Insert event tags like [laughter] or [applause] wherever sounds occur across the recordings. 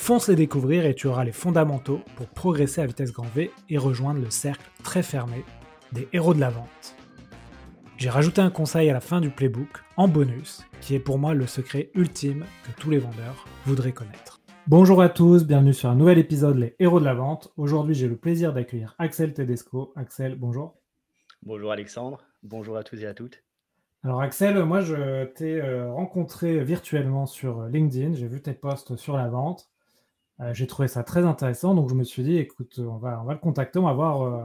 Fonce les découvrir et tu auras les fondamentaux pour progresser à vitesse grand V et rejoindre le cercle très fermé des héros de la vente. J'ai rajouté un conseil à la fin du playbook, en bonus, qui est pour moi le secret ultime que tous les vendeurs voudraient connaître. Bonjour à tous, bienvenue sur un nouvel épisode Les Héros de la Vente. Aujourd'hui, j'ai le plaisir d'accueillir Axel Tedesco. Axel, bonjour. Bonjour Alexandre, bonjour à tous et à toutes. Alors Axel, moi je t'ai euh, rencontré virtuellement sur LinkedIn, j'ai vu tes posts sur la vente. Euh, j'ai trouvé ça très intéressant, donc je me suis dit, écoute, on va, on va le contacter, on va voir euh,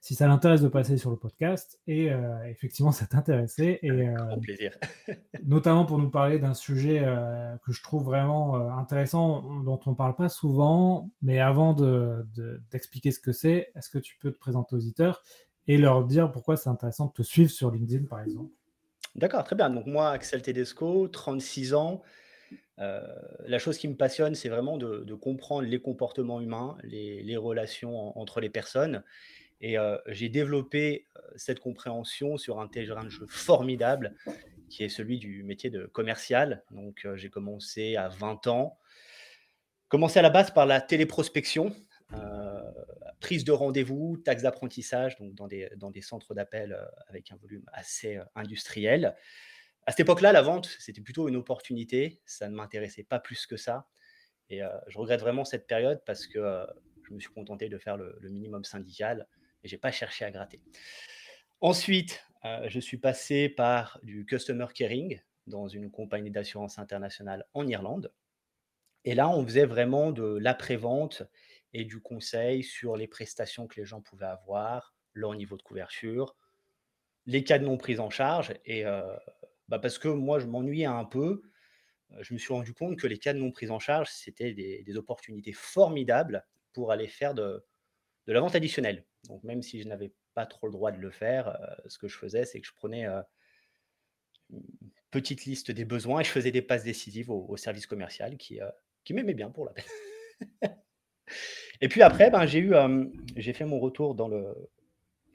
si ça l'intéresse de passer sur le podcast. Et euh, effectivement, ça t'intéressait. Et, Grand plaisir. [laughs] notamment pour nous parler d'un sujet que je trouve vraiment intéressant, dont on ne parle pas souvent. Mais avant d'expliquer de, ce que c'est, est-ce que tu peux te présenter aux auditeurs et leur dire pourquoi c'est intéressant de te suivre sur LinkedIn, par exemple? D'accord, très bien. Donc moi, Axel Tedesco, 36 ans. Euh, la chose qui me passionne, c'est vraiment de, comprendre les comportements humains, les, relations entre les personnes. Et euh, j'ai développé euh, cette compréhension sur un terrain de jeu formidable, qui est celui du métier de commercial. Donc j'ai commencé à 20 ans. Commencé à la base par la téléprospection, prise de rendez-vous, taxe d'apprentissage, donc dans des, dans des centres d'appel avec un volume assez industriel. À cette époque-là, la vente, c'était plutôt une opportunité. Ça ne m'intéressait pas plus que ça. Et euh, je regrette vraiment cette période parce que euh, je me suis contenté de faire le, minimum syndical et je n'ai pas cherché à gratter. Ensuite, euh, je suis passé par du customer caring dans une compagnie d'assurance internationale en Irlande. Et là, on faisait vraiment de l'après-vente et du conseil sur les prestations que les gens pouvaient avoir, leur niveau de couverture, les cas de non prise en charge. Et bah, parce que moi, je m'ennuyais un peu. Je me suis rendu compte que les cas de non prise en charge, c'était des, opportunités formidables pour aller faire de, la vente additionnelle. Donc, même si je n'avais pas trop le droit de le faire, ce que je faisais, c'est que je prenais une petite liste des besoins et je faisais des passes décisives au, service commercial qui, qui m'aimait bien pour la [laughs] et puis après, ben, j'ai eu, j'ai fait mon retour dans le,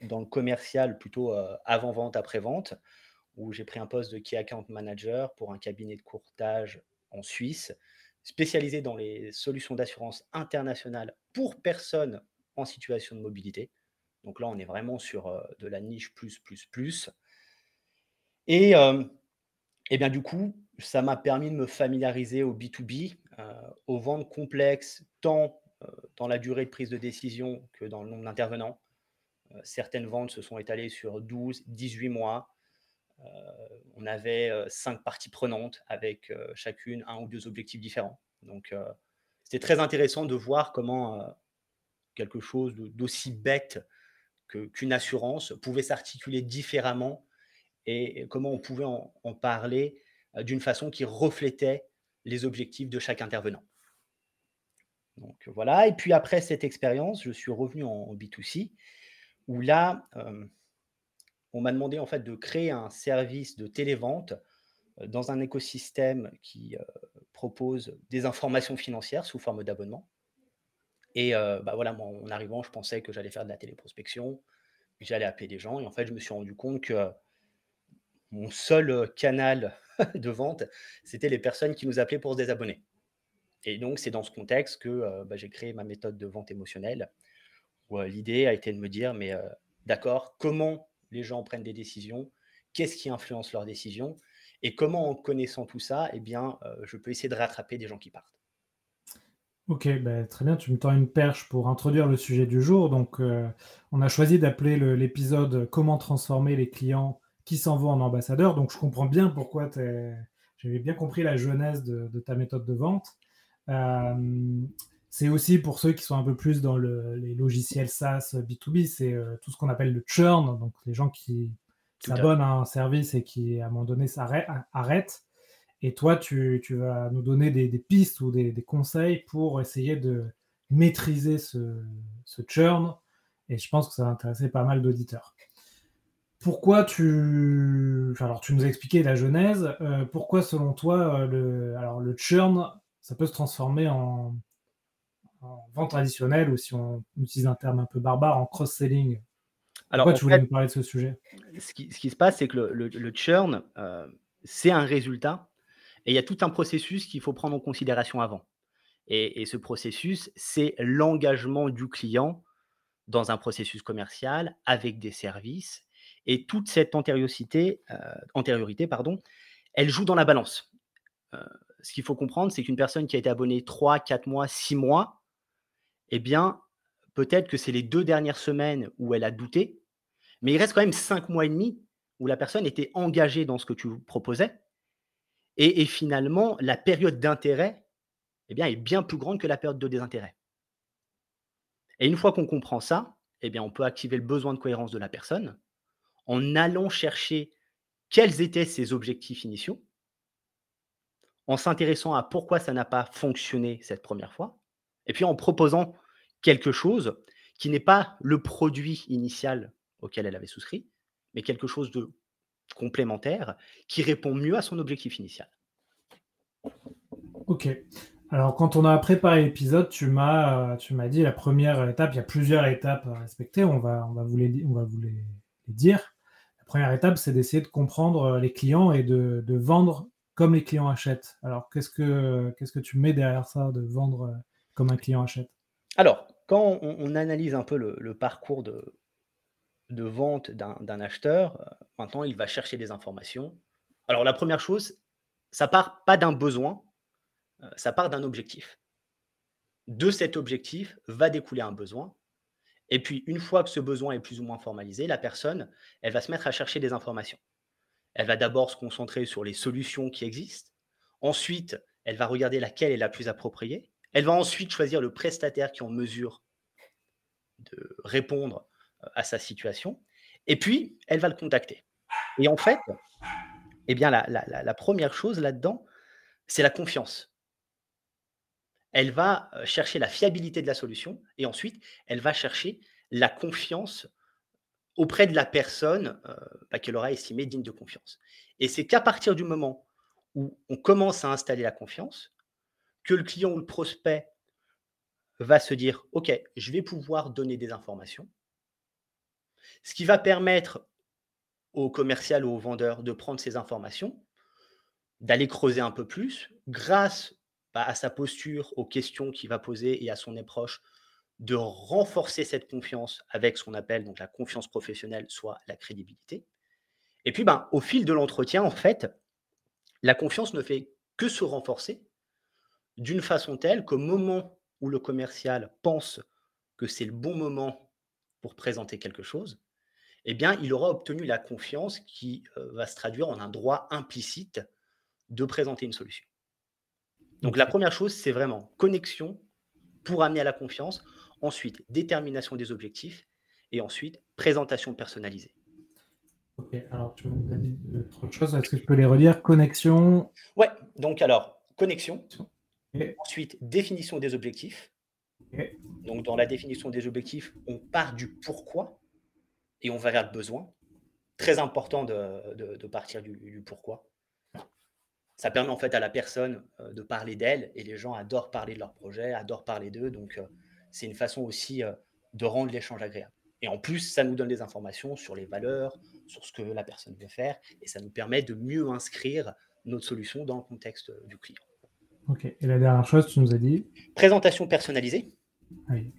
dans le commercial plutôt avant-vente, après-vente où j'ai pris un poste de Key Account Manager pour un cabinet de courtage en Suisse, spécialisé dans les solutions d'assurance internationale pour personnes en situation de mobilité. Donc là, on est vraiment sur euh, de la niche plus, plus, plus. Et, euh, et bien du coup, ça m'a permis de me familiariser au B2B, euh, aux ventes complexes, tant dans la durée de prise de décision que dans le nombre d'intervenants. certaines ventes se sont étalées sur 12, 18 mois. Euh, on avait euh, cinq parties prenantes avec euh, chacune un ou deux objectifs différents. Donc, c'était très intéressant de voir comment quelque chose d'aussi bête qu'une assurance pouvait s'articuler différemment et comment on pouvait en, parler d'une façon qui reflétait les objectifs de chaque intervenant. Donc voilà, et puis après cette expérience, je suis revenu en, B2C, où là, on m'a demandé en fait de créer un service de télévente euh, dans un écosystème qui euh, propose des informations financières sous forme d'abonnement. Et euh, bah voilà, en arrivant, je pensais que j'allais faire de la téléprospection, j'allais appeler des gens. Et en fait, je me suis rendu compte que mon seul canal [laughs] de vente, c'était les personnes qui nous appelaient pour se désabonner. Et donc, c'est dans ce contexte que bah, j'ai créé ma méthode de vente émotionnelle, l'idée a été de me dire, mais d'accord, comment les gens prennent des décisions, qu'est-ce qui influence leurs décisions, et comment en connaissant tout ça, eh bien, euh, je peux essayer de rattraper des gens qui partent. Ok, ben, très bien, tu me tends une perche pour introduire le sujet du jour. Donc, euh, on a choisi d'appeler l'épisode Comment transformer les clients qui s'en vont en ambassadeurs. Donc, je comprends bien pourquoi j'avais bien compris la genèse de, ta méthode de vente. Euh, c'est aussi pour ceux qui sont un peu plus dans les logiciels SaaS B2B, c'est euh, tout ce qu'on appelle le churn, donc les gens qui s'abonnent à un service et qui à un moment donné s'arrêtent. Et toi, tu, vas nous donner des, pistes ou des, conseils pour essayer de maîtriser ce, churn et je pense que ça va intéresser pas mal d'auditeurs. Pourquoi tu... alors, tu nous as expliqué la genèse. Euh, pourquoi, selon toi, le, alors, le churn, ça peut se transformer en, vente traditionnelle ou si on utilise un terme un peu barbare, en cross-selling alors, Pourquoi tu voulais nous parler de ce sujet? ce qui, se passe, c'est que le, churn, euh, c'est un résultat et il y a tout un processus qu'il faut prendre en considération avant. Et, ce processus, c'est l'engagement du client dans un processus commercial avec des services. Et toute cette antériorité, euh, antériorité pardon, elle joue dans la balance. Euh, ce qu'il faut comprendre, c'est qu'une personne qui a été abonnée 3, 4 mois, 6 mois, eh bien, peut-être que c'est les deux dernières semaines où elle a douté, mais il reste quand même 5 mois et demi où la personne était engagée dans ce que tu proposais. Et, finalement, la période d'intérêt eh est bien plus grande que la période de désintérêt. Et une fois qu'on comprend ça, eh bien, on peut activer le besoin de cohérence de la personne en allant chercher quels étaient ses objectifs initiaux, en s'intéressant à pourquoi ça n'a pas fonctionné cette première fois, et puis en proposant quelque chose qui n'est pas le produit initial auquel elle avait souscrit, mais quelque chose de complémentaire qui répond mieux à son objectif initial. Ok. Alors, quand on a préparé l'épisode, tu m'as, tu m'as dit la première étape, il y a plusieurs étapes à respecter, on va, on va, vous, les, on va vous les, dire. La première étape, c'est d'essayer de comprendre les clients et de, de, vendre comme les clients achètent. Alors, qu'est-ce que, qu'est-ce que tu mets derrière ça, de vendre comme un client achète Alors, quand on, analyse un peu le, parcours de, de vente d'un acheteur, euh, maintenant, il va chercher des informations. Alors, la première chose, ça part pas d'un besoin, euh, ça part d'un objectif. De cet objectif va découler un besoin. Et puis, une fois que ce besoin est plus ou moins formalisé, la personne, elle va se mettre à chercher des informations. Elle va d'abord se concentrer sur les solutions qui existent. Ensuite, elle va regarder laquelle est la plus appropriée. Elle va ensuite choisir le prestataire qui est en mesure de répondre euh, à sa situation. Et puis, elle va le contacter. Et en fait, eh bien, la, première chose là-dedans, c'est la confiance elle va chercher la fiabilité de la solution et ensuite, elle va chercher la confiance auprès de la personne bah, qu'elle aura estimée digne de confiance. Et c'est qu'à partir du moment où on commence à installer la confiance, que le client ou le prospect va se dire, OK, je vais pouvoir donner des informations, ce qui va permettre au commercial ou au vendeur de prendre ces informations, d'aller creuser un peu plus grâce bah, à sa posture, aux questions qu'il va poser et à son approche, de renforcer cette confiance avec ce qu'on appelle donc la confiance professionnelle, soit la crédibilité. Et puis, ben, au fil de l'entretien, en fait, la confiance ne fait que se renforcer d'une façon telle qu'au moment où le commercial pense que c'est le bon moment pour présenter quelque chose, eh bien, il aura obtenu la confiance qui euh, va se traduire en un droit implicite de présenter une solution. Donc la première chose, c'est vraiment connexion pour amener à la confiance. Ensuite, détermination des objectifs. Et ensuite, présentation personnalisée. Ok, alors tu m'as dit autre chose. Est-ce que tu peux les relire? Connexion. Ouais, donc alors, connexion. Ensuite, définition des objectifs. Donc dans la définition des objectifs, on part du pourquoi et on va vers le besoin. Très important de, partir du pourquoi ça permet en fait à la personne euh, de parler d'elle et les gens adorent parler de leur projet, adorent parler d'eux. Donc, euh, c'est une façon aussi euh, de rendre l'échange agréable. Et en plus, ça nous donne des informations sur les valeurs, sur ce que la personne veut faire et ça nous permet de mieux inscrire notre solution dans le contexte du client. Ok. Et la dernière chose, tu nous as dit Présentation personnalisée. Oui.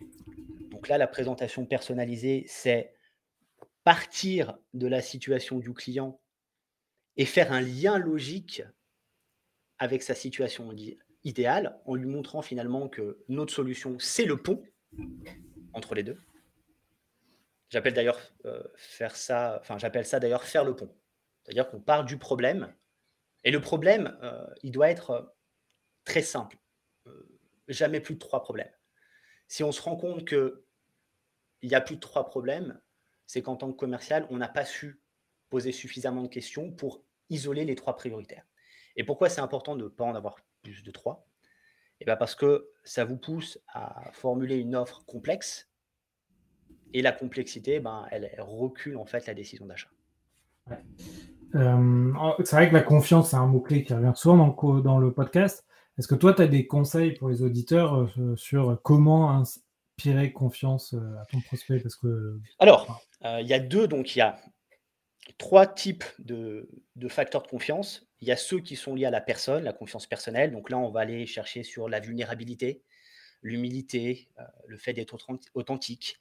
Donc là, la présentation personnalisée, c'est partir de la situation du client et faire un lien logique avec sa situation idéale en lui montrant finalement que notre solution, c'est le pont entre les deux. J'appelle d'ailleurs euh, faire ça, enfin j'appelle ça d'ailleurs faire le pont. C'est-à-dire qu'on part du problème et le problème, euh, il doit être euh, très simple. jamais plus de trois problèmes. Si on se rend compte que il y a plus de trois problèmes, c'est qu'en tant que commercial, on n'a pas su poser suffisamment de questions pour isoler les trois prioritaires. Et pourquoi c'est important de ne pas en avoir plus de trois? Eh bien Parce que ça vous pousse à formuler une offre complexe Et la complexité, ben, elle, recule en fait la décision d'achat. Euh, c'est vrai que la confiance, c'est un mot-clé qui revient souvent dans le podcast. Est-ce que toi, tu as des conseils pour les auditeurs euh, sur comment inspirer confiance euh, à ton prospect? Parce que... Alors, il y a deux, donc il y a trois types de, de, facteurs de confiance. Il y a ceux qui sont liés à la personne, la confiance personnelle. Donc là, on va aller chercher sur la vulnérabilité, l'humilité, le fait d'être authentique,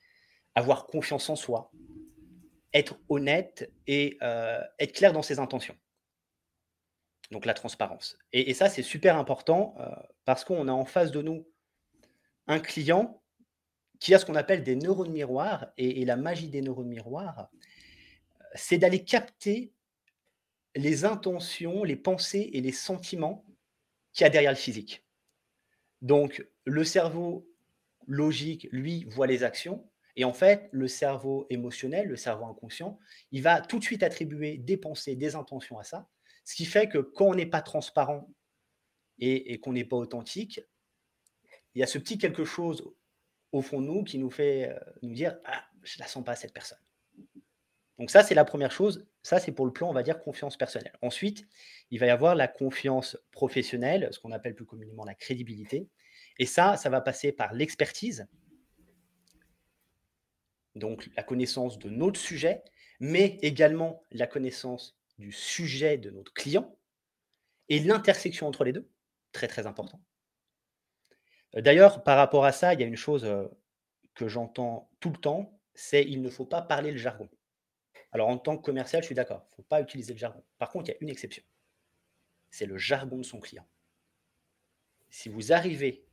avoir confiance en soi, être honnête et euh, être clair dans ses intentions. Donc la transparence. Et, ça, c'est super important euh, parce qu'on a en face de nous un client qui a ce qu'on appelle des neurones miroirs. Et, la magie des neurones miroirs, c'est d'aller capter les intentions, les pensées et les sentiments qu'il y a derrière le physique. Donc le cerveau logique, lui, voit les actions, et en fait, le cerveau émotionnel, le cerveau inconscient, il va tout de suite attribuer des pensées, des intentions à ça. Ce qui fait que quand on n'est pas transparent et, qu'on n'est pas authentique, il y a ce petit quelque chose au fond de nous qui nous fait euh, nous dire Ah, je ne la sens pas cette personne. Donc, ça, c'est la première chose. Ça, c'est pour le plan, on va dire, confiance personnelle. Ensuite, il va y avoir la confiance professionnelle, ce qu'on appelle plus communément la crédibilité. Et ça, ça va passer par l'expertise, donc la connaissance de notre sujet, mais également la connaissance du sujet de notre client et l'intersection entre les deux, très très important. Euh, d'ailleurs, par rapport à ça, il y a une chose euh, que j'entends tout le temps, c'est il ne faut pas parler le jargon. Alors en tant que commercial, je suis d'accord, il ne faut pas utiliser le jargon. Par contre, il y a une exception. C'est le jargon de son client. Si vous arrivez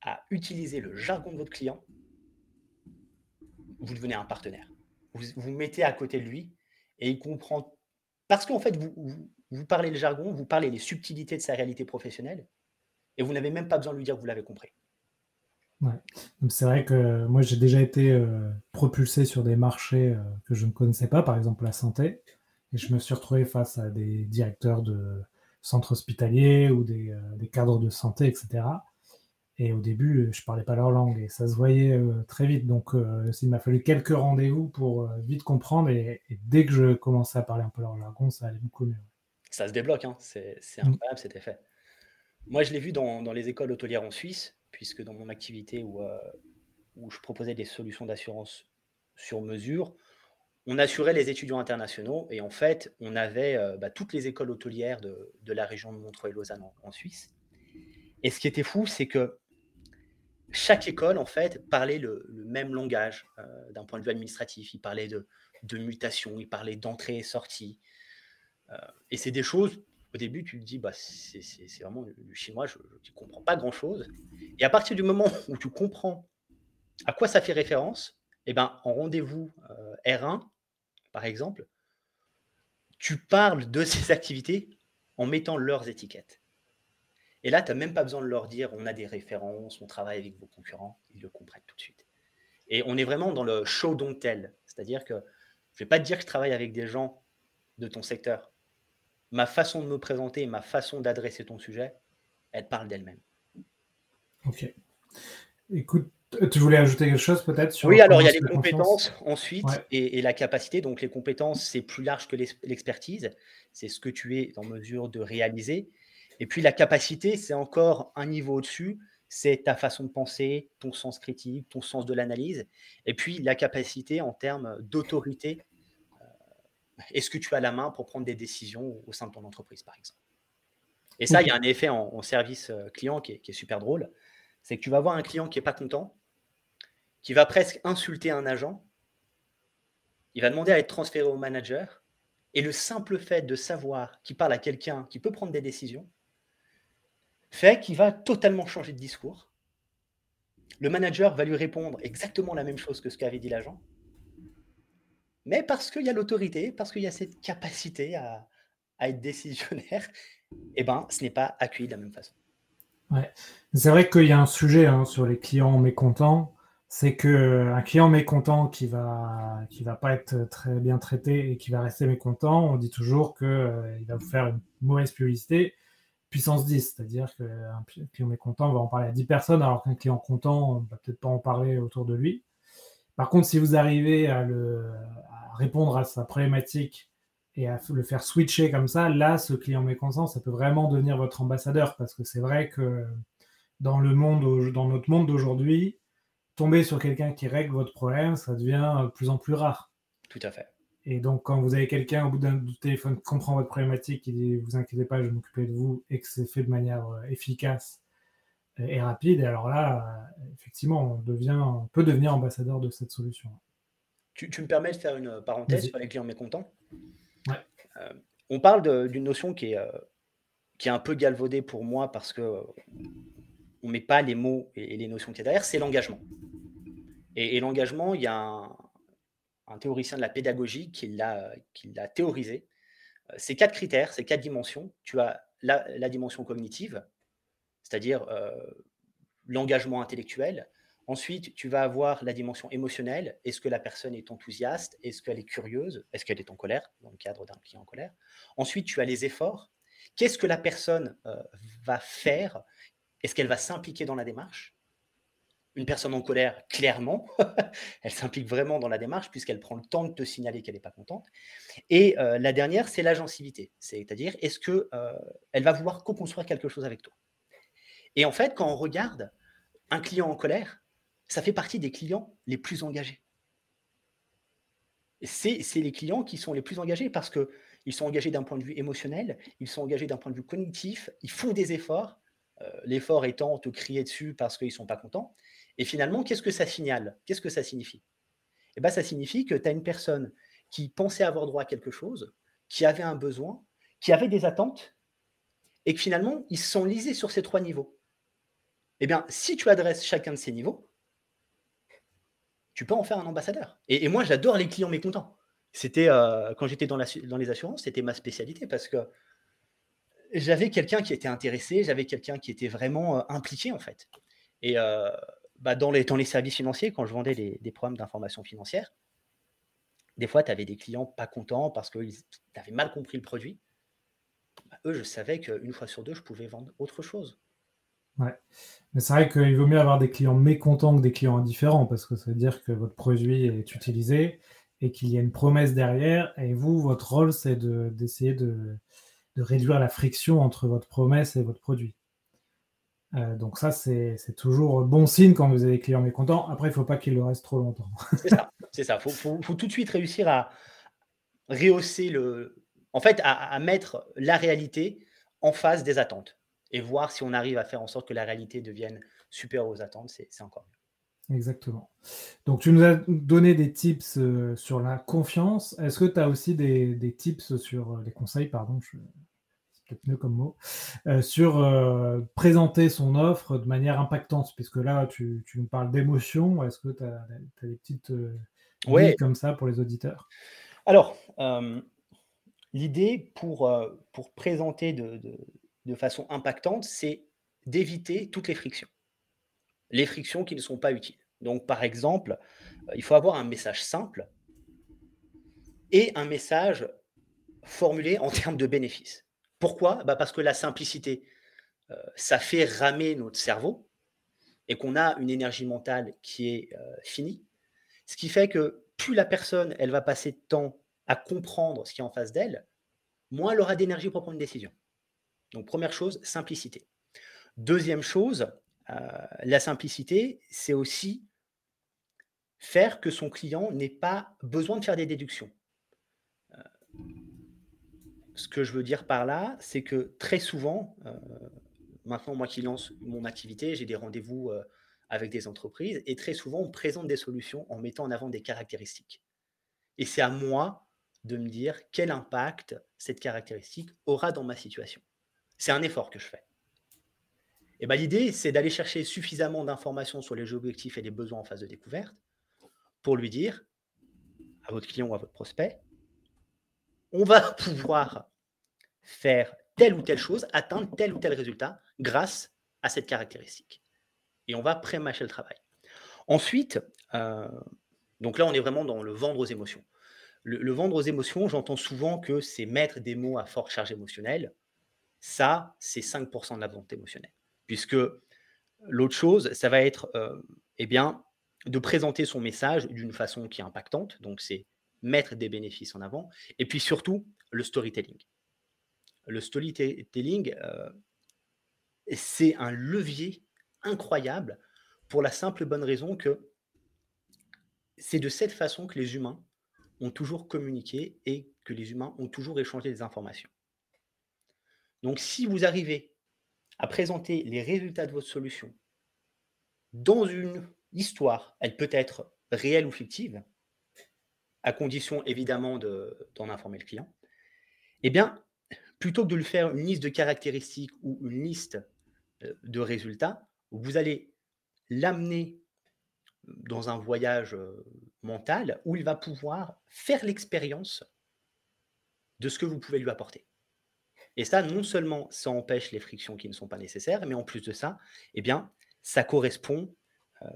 à utiliser le jargon de votre client, vous devenez un partenaire. Vous vous mettez à côté de lui et il comprend. Parce qu'en fait, vous, vous, parlez le jargon, vous parlez les subtilités de sa réalité professionnelle et vous n'avez même pas besoin de lui dire que vous l'avez compris. Ouais. C'est vrai que moi, j'ai déjà été euh, propulsé sur des marchés euh, que je ne connaissais pas, par exemple la santé, et je me suis retrouvé face à des directeurs de centres hospitaliers ou des, euh, des cadres de santé, etc. Et au début, je parlais pas leur langue et ça se voyait euh, très vite. Donc, euh, il m'a fallu quelques rendez-vous pour euh, vite comprendre. Et, dès que je commençais à parler un peu leur jargon, ça allait beaucoup mieux. Ça se débloque, hein. c'est mm. incroyable cet effet. Moi, je l'ai vu dans, dans, les écoles hôtelières en Suisse, puisque dans mon activité où, où je proposais des solutions d'assurance sur mesure, on assurait les étudiants internationaux et en fait, on avait bah, toutes les écoles hôtelières de, de, la région de Montreuil-Lausanne en, en Suisse. Et ce qui était fou, c'est que chaque école, en fait, parlait le, même langage euh, d'un point de vue administratif. Il parlait de, de mutation, il parlait d'entrée et sortie. Euh, et c'est des choses, au début, tu te dis, bah, c'est vraiment du chinois, je ne comprends pas grand-chose. Et à partir du moment [laughs] où tu comprends à quoi ça fait référence, eh ben, en rendez-vous euh, R1, par exemple, tu parles de [laughs] ces activités en mettant leurs étiquettes. Et là, tu n'as même pas besoin de leur dire on a des références, on travaille avec vos concurrents, ils le comprennent tout de suite. Et on est vraiment dans le show don't tell. C'est-à-dire que je ne vais pas te dire que je travaille avec des gens de ton secteur. Ma façon de me présenter, ma façon d'adresser ton sujet, elle parle d'elle-même. Ok. Écoute, tu voulais ajouter quelque chose peut-être sur Oui, alors il y a les compétences ensuite et, la capacité. Donc les compétences, c'est plus large que l'expertise. C'est ce que tu es en mesure de réaliser. Et puis la capacité, c'est encore un niveau au-dessus, c'est ta façon de penser, ton sens critique, ton sens de l'analyse, et puis la capacité en termes d'autorité. Euh, est-ce que tu as la main pour prendre des décisions au sein de ton entreprise, par exemple? Et ça, il y a un effet en, service euh, client qui est, super drôle. C'est que tu vas voir un client qui n'est pas content, qui va presque insulter un agent, il va demander à être transféré au manager, et le simple fait de savoir qu'il parle à quelqu'un qui peut prendre des décisions, fait qu'il va totalement changer de discours. Le manager va lui répondre exactement la même chose que ce qu'avait dit l'agent. Mais parce qu'il y a l'autorité, parce qu'il y a cette capacité à, être décisionnaire, eh ben, ce n'est pas accueilli de la même façon. Ouais. C'est vrai qu'il y a un sujet hein, sur les clients mécontents. C'est qu'un client mécontent qui va qui va pas être très bien traité et qui va rester mécontent, on dit toujours qu'il euh, va vous faire une mauvaise publicité puissance 10, c'est-à-dire qu'un client mécontent va en parler à 10 personnes, alors qu'un client content, on va peut-être pas en parler autour de lui. Par contre, si vous arrivez à, le, à répondre à sa problématique et à le faire switcher comme ça, là, ce client mécontent, ça peut vraiment devenir votre ambassadeur parce que c'est vrai que dans le monde, dans notre monde d'aujourd'hui, tomber sur quelqu'un qui règle votre problème, ça devient de plus en plus rare. Tout à fait. Et donc, quand vous avez quelqu'un au bout d'un téléphone qui comprend votre problématique, qui dit vous inquiétez pas, je vais m'occuper de vous, et que c'est fait de manière euh, efficace et rapide, et alors là, euh, effectivement, on, devient, on peut devenir ambassadeur de cette solution. Tu, me permets de faire une parenthèse sur les clients mécontents ouais. Euh, on parle d'une notion qui est, qui est un peu galvaudée pour moi parce que on met pas les mots et, les notions qui est derrière, c'est l'engagement. Et, et l'engagement, il y a un, un théoricien de la pédagogie qui l'a théorisé. Euh, ces quatre critères, ces quatre dimensions, tu as la, dimension cognitive, c'est-à-dire euh, l'engagement intellectuel. Ensuite, tu vas avoir la dimension émotionnelle. Est-ce que la personne est enthousiaste? Est-ce qu'elle est curieuse? Est-ce qu'elle est en colère? Dans le cadre d'un client en colère Ensuite, tu as les efforts. Qu'est-ce que la personne euh, va faire? Est-ce qu'elle va s'impliquer dans la démarche? Une personne en colère, clairement, [laughs] elle s'implique vraiment dans la démarche puisqu'elle prend le temps de te signaler qu'elle n'est pas contente. Et euh, la dernière, c'est l'agencivité, c'est-à-dire est-ce que euh, elle va vouloir co-construire quelque chose avec toi? Et en fait, quand on regarde un client en colère, ça fait partie des clients les plus engagés. C'est les clients qui sont les plus engagés parce qu'ils sont engagés d'un point de vue émotionnel, ils sont engagés d'un point de vue cognitif, ils font des efforts, euh, l'effort étant te crier dessus parce qu'ils ne sont pas contents, et finalement, qu'est-ce que ça signale? Qu'est-ce que ça signifie? Eh ben, Ça signifie que tu as une personne qui pensait avoir droit à quelque chose, qui avait un besoin, qui avait des attentes, et que finalement, ils se sont lisés sur ces trois niveaux. Eh bien, si tu adresses chacun de ces niveaux, tu peux en faire un ambassadeur. Et, moi, j'adore les clients mécontents. C'était euh, quand j'étais dans, dans, les assurances, c'était ma spécialité parce que j'avais quelqu'un qui était intéressé, j'avais quelqu'un qui était vraiment euh, impliqué en fait. Et, euh, bah, dans, les, les services financiers, quand je vendais des programmes d'information financière, des fois, tu avais des clients pas contents parce qu'ils avaient mal compris le produit. Bah, eux, je savais qu'une fois sur deux, je pouvais vendre autre chose. Ouais. Mais c'est vrai qu'il vaut mieux avoir des clients mécontents que des clients indifférents parce que ça veut dire que votre produit est utilisé et qu'il y a une promesse derrière. Et vous, votre rôle, c'est d'essayer de, de, réduire la friction entre votre promesse et votre produit. Euh, donc ça, c'est toujours bon signe quand vous avez des clients mécontents. Après, il ne faut pas qu'ils le restent trop longtemps. [laughs] c'est ça, c'est ça. Il faut, tout de suite réussir à rehausser le... En fait, à, mettre la réalité en face des attentes et voir si on arrive à faire en sorte que la réalité devienne supérieure aux attentes, c'est encore mieux. Exactement. Donc, tu nous as donné des tips euh, sur la confiance. Est-ce que tu as aussi des, des, tips sur euh, les conseils, pardon, je, comme mot, euh, sur euh, présenter son offre de manière impactante, puisque là, tu, tu nous parles d'émotion. Est-ce que tu as, des petites euh, idées comme ça pour les auditeurs? Alors, l'idée pour, pour présenter de, de, façon impactante, c'est d'éviter toutes les frictions. Les frictions qui ne sont pas utiles. Donc, par exemple, il faut avoir un message simple et un message formulé en termes de bénéfices. Pourquoi? Bah, Parce que la simplicité, euh, ça fait ramer notre cerveau et qu'on a une énergie mentale qui est euh, finie. Ce qui fait que plus la personne, elle va passer de temps à comprendre ce qui est en face d'elle, moins elle aura d'énergie pour prendre une décision. Donc première chose, simplicité. Deuxième chose, euh, la simplicité, c'est aussi faire que son client n'ait pas besoin de faire des déductions ce que je veux dire par là, c'est que très souvent, euh, maintenant, moi qui lance mon activité, j'ai des rendez-vous euh, avec des entreprises et très souvent, on présente des solutions en mettant en avant des caractéristiques. Et c'est à moi de me dire quel impact cette caractéristique aura dans ma situation. C'est un effort que je fais. Et ben, l'idée, c'est d'aller chercher suffisamment d'informations sur les objectifs et les besoins en phase de découverte pour lui dire à votre client ou à votre prospect, on va [laughs] pouvoir faire telle ou telle chose, atteindre tel ou tel résultat grâce à cette caractéristique. Et on va pré-mâcher le travail. Ensuite, euh, donc là, on est vraiment dans le vendre aux émotions. Le, vendre aux émotions, j'entends souvent que c'est mettre des mots à forte charge émotionnelle. Ça, c'est 5% de la vente émotionnelle. Puisque l'autre chose, ça va être, euh, eh bien, de présenter son message d'une façon qui est impactante. Donc, c'est mettre des bénéfices en avant. Et puis surtout, le storytelling. Le storytelling, euh, c'est un levier incroyable pour la simple bonne raison que c'est de cette façon que les humains ont toujours communiqué et que les humains ont toujours échangé des informations. Donc si vous arrivez à présenter les résultats de votre solution dans une histoire, elle peut être réelle ou fictive, à condition évidemment d'en informer le client, eh bien, plutôt que de lui faire une liste de caractéristiques ou une liste euh, de résultats, vous allez l'amener dans un voyage euh, mental où il va pouvoir faire l'expérience de ce que vous pouvez lui apporter. Et ça, non seulement ça empêche les frictions qui ne sont pas nécessaires, mais en plus de ça, eh bien, ça correspond euh,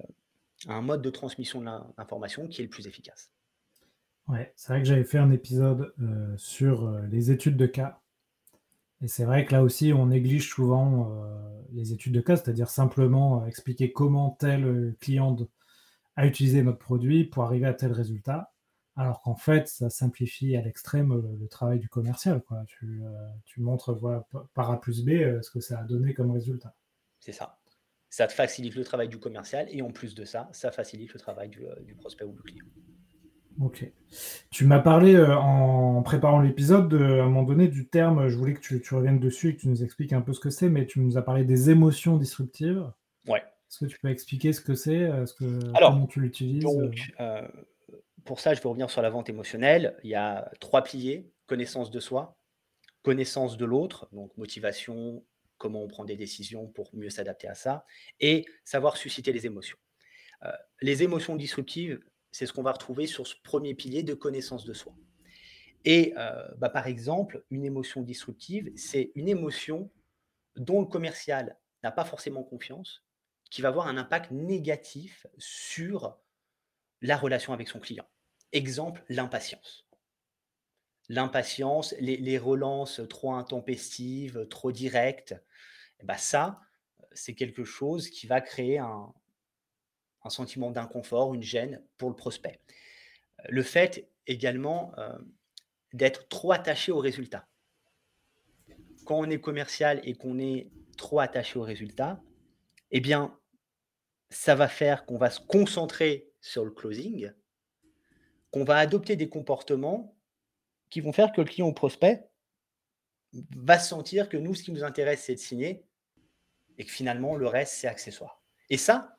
à un mode de transmission de l'information qui est le plus efficace. Ouais, c'est vrai que j'avais fait un épisode euh, sur euh, les études de cas. Et c'est vrai que là aussi, on néglige souvent les études de cas, c'est-à-dire simplement expliquer comment tel client a utilisé notre produit pour arriver à tel résultat. Alors qu'en fait, ça simplifie à l'extrême euh, le, travail du commercial. Tu, euh, montres par A plus B euh, ce que ça a donné comme résultat. C'est ça. Ça te facilite le travail du commercial et en plus de ça, ça facilite le travail du, prospect ou du client. Ok. Tu m'as parlé en préparant l'épisode, à un moment donné, du terme, je voulais que tu, reviennes dessus et que tu nous expliques un peu ce que c'est, mais tu nous as parlé des émotions disruptives. Ouais. Est-ce que tu peux expliquer ce que c'est, ce que, comment tu l'utilises pour ça, je vais revenir sur la vente émotionnelle. Il y a trois piliers connaissance de soi, connaissance de l'autre, donc motivation, comment on prend des décisions pour mieux s'adapter à ça, et savoir susciter les émotions. Euh, les émotions disruptives, c'est ce qu'on va retrouver sur ce premier pilier de connaissance de soi. Et euh, bah, par exemple, une émotion disruptive, c'est une émotion dont le commercial n'a pas forcément confiance, qui va avoir un impact négatif sur la relation avec son client. Exemple, l'impatience. L'impatience, les, relances trop intempestives, trop directes, eh ben ça, c'est quelque chose qui va créer un, sentiment d'inconfort, une gêne pour le prospect. Le fait également euh, d'être trop attaché au résultat. Quand on est commercial et qu'on est trop attaché au résultat, eh bien, ça va faire qu'on va se concentrer sur le closing, qu'on va adopter des comportements qui vont faire que le client ou prospect va sentir que nous, ce qui nous intéresse, c'est de signer et que finalement, le reste, c'est accessoire. Et ça,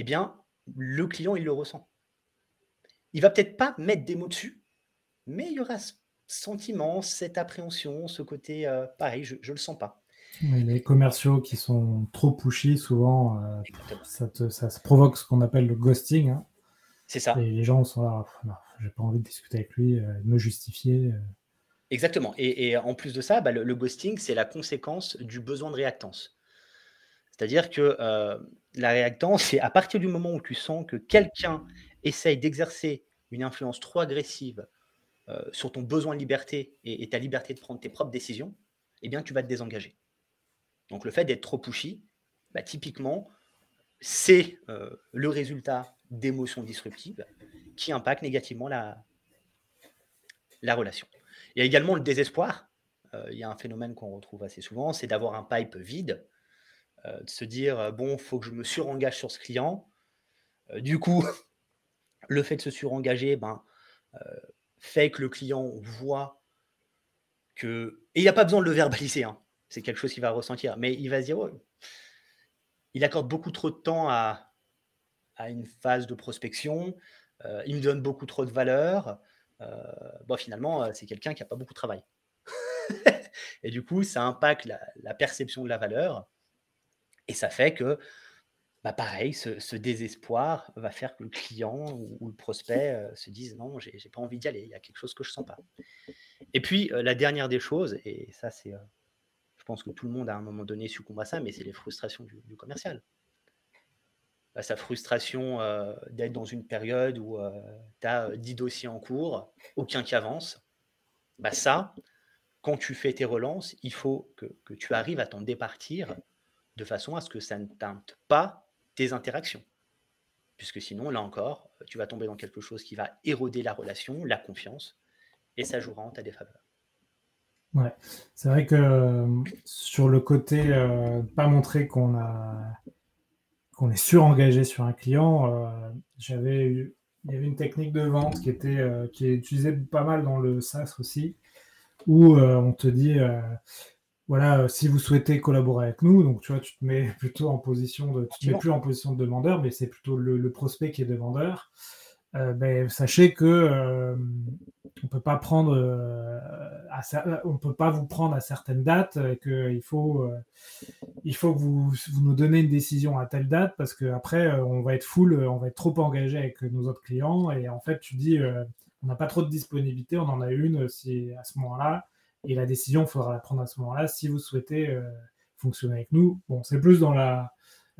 eh bien, le client, il le ressent. Il va peut-être pas mettre des mots dessus, mais il y aura ce sentiment, cette appréhension, ce côté, euh, pareil, je ne le sens pas. les commerciaux qui sont trop pushy, souvent, euh, ça, ça, provoque ce qu'on appelle le ghosting. Hein. C'est ça. Et les gens sont là, j'ai pas envie de discuter avec lui, euh, de me justifier. Euh. Exactement. Et, en plus de ça, bah, le, ghosting, c'est la conséquence du besoin de réactance. C'est-à-dire que euh, la réactance, c'est à partir du moment où tu sens que quelqu'un essaye d'exercer une influence trop agressive sur ton besoin de liberté et, ta liberté de prendre tes propres décisions, eh bien, tu vas te désengager. Donc, le fait d'être trop pushy, bah, typiquement, c'est le résultat d'émotions disruptives qui impactent négativement la, la relation. Il y a également le désespoir. Euh, il y a un phénomène qu'on retrouve assez souvent, c'est d'avoir un pipe vide, euh, de se dire, euh, bon, faut que je me surengage sur ce client. du coup, [laughs] le fait de se surengager ben, fait que le client voit que... Et il n'y a pas besoin de le verbaliser, hein. c'est quelque chose qu'il va ressentir, mais il va se dire, il accorde beaucoup trop de temps à, à une phase de prospection. Euh, il me donne beaucoup trop de valeur. Euh, bon, finalement, euh, c'est quelqu'un qui n'a pas beaucoup de travail. [laughs] et du coup, ça impacte la, perception de la valeur. Et ça fait que, bah pareil, ce, désespoir va faire que le client ou, le prospect se dise non, j'ai pas envie d'y aller, il y a quelque chose que je sens pas. Et puis, la dernière des choses, et ça, c'est, je pense que tout le monde à un moment donné succombe à ça, mais c'est les frustrations du commercial sa frustration euh, d'être dans une période où tu as 10 dossiers en cours, aucun qui avance, bah ça, quand tu fais tes relances, il faut que, que tu arrives à t'en départir de façon à ce que ça ne teinte pas tes interactions. puisque sinon, là encore, tu vas tomber dans quelque chose qui va éroder la relation, la confiance, et ça jouera en ta défaveur. Ouais, c'est vrai que sur le côté pas montrer qu'on a qu'on est surengagé sur un client, j'avais il y avait une technique de vente qui était qui est utilisée pas mal dans le SaaS aussi, où on te dit voilà, euh, si vous souhaitez collaborer avec nous, donc tu vois, tu te mets [laughs] plutôt en position de, tu te mets plus en position de demandeur, mais c'est plutôt le, prospect qui est demandeur. Euh, ben, sachez que euh, on peut pas prendre, on peut pas vous prendre à certaines dates, et qu'il faut, il faut que vous, vous, nous donnez une décision à telle date, parce qu'après, on va être full, on va être trop engagé avec nos autres clients, et en fait, tu dis, on n'a pas trop de disponibilité, on en a une, si à ce moment-là et la décision, il faudra la prendre à ce moment-là si vous souhaitez euh, fonctionner avec nous. Bon, c'est plus dans la,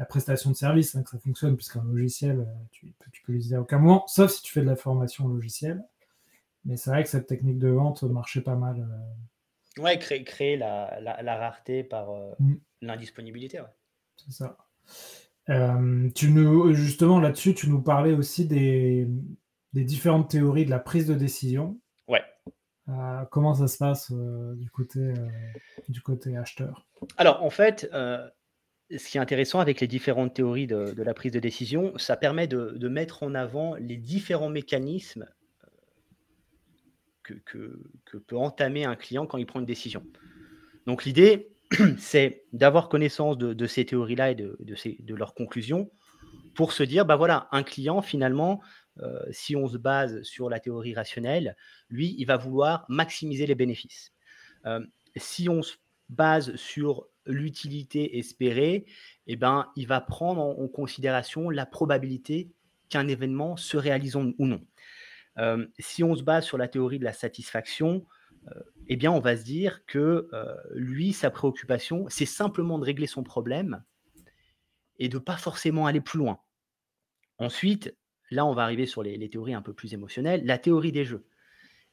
prestation de service hein, que ça fonctionne, puisqu'un logiciel, euh, tu, peux l'utiliser à aucun moment, sauf si tu fais de la formation logicielle. Mais c'est vrai que cette technique de vente marchait pas mal. Euh. Ouais, créer, créer la, rareté par mm. l'indisponibilité. C'est ça. tu nous, justement, là-dessus, tu nous parlais aussi des, des différentes théories de la prise de décision. Euh, comment ça se passe euh, du, côté, euh, du côté acheteur? Alors, en fait, ce qui est intéressant avec les différentes théories de, la prise de décision, ça permet de, mettre en avant les différents mécanismes que, que, peut entamer un client quand il prend une décision. Donc, l'idée, [clears throat] c'est d'avoir connaissance de, ces théories-là et de, de, leurs conclusions pour se dire, bah voilà, un client, finalement, euh, si on se base sur la théorie rationnelle, lui, il va vouloir maximiser les bénéfices. Euh, si on se base sur l'utilité espérée, eh ben, il va prendre en, considération la probabilité qu'un événement se réalise ou non. Euh, si on se base sur la théorie de la satisfaction, eh bien, on va se dire que lui, sa préoccupation, c'est simplement de régler son problème et de pas forcément aller plus loin. Ensuite, là, on va arriver sur les, théories un peu plus émotionnelles. La théorie des jeux.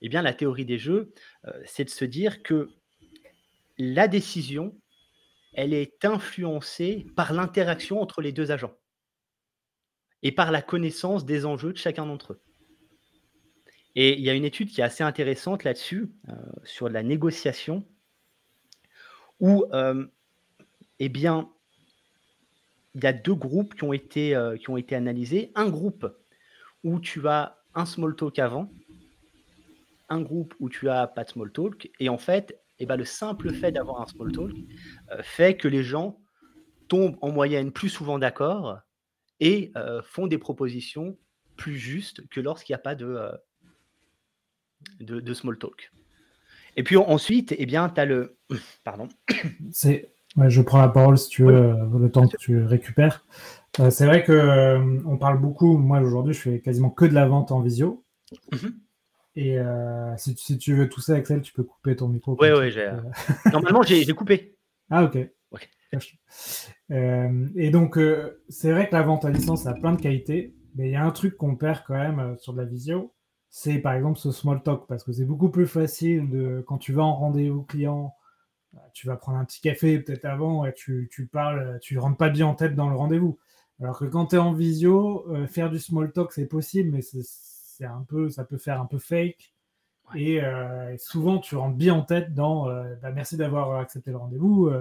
Eh bien, la théorie des jeux, euh, c'est de se dire que la décision, elle est influencée par l'interaction entre les deux agents et par la connaissance des enjeux de chacun d'entre eux. Et il y a une étude qui est assez intéressante là-dessus, euh, sur la négociation, où, euh, eh bien, il y a deux groupes qui ont été, qui ont été analysés. Un groupe où tu as un small talk avant, un groupe où tu as pas de small talk, et en fait, eh ben, le simple fait d'avoir un small talk euh, fait que les gens tombent en moyenne plus souvent d'accord et euh, font des propositions plus justes que lorsqu'il n'y a pas de, euh, de, small talk. Et puis ensuite, eh bien, tu as le. Pardon. C'est je prends la parole si tu veux, le temps que tu récupères. Euh, c'est vrai que euh, on parle beaucoup. Moi aujourd'hui, je fais quasiment que de la vente en visio. Mhm. Et si, tu veux tout ça, Axel, tu peux couper ton micro. Oui, oui, Normalement, j'ai coupé. [laughs] Ah, ok. et donc, c'est vrai que la vente à distance a plein de qualités, mais il y a un truc qu'on perd quand même sur de la visio, c'est par exemple ce small talk, parce que c'est beaucoup plus facile de quand tu vas en rendez-vous client tu vas prendre un petit café peut-être avant et tu, tu parles, tu rentres pas bien en tête dans le rendez-vous. Alors que quand tu es en visio, euh, faire du small talk, c'est possible, mais c'est un peu, ça peut faire un peu fake. Euh, et, souvent, tu rentres bien en tête dans euh, bah, merci d'avoir accepté le rendez-vous,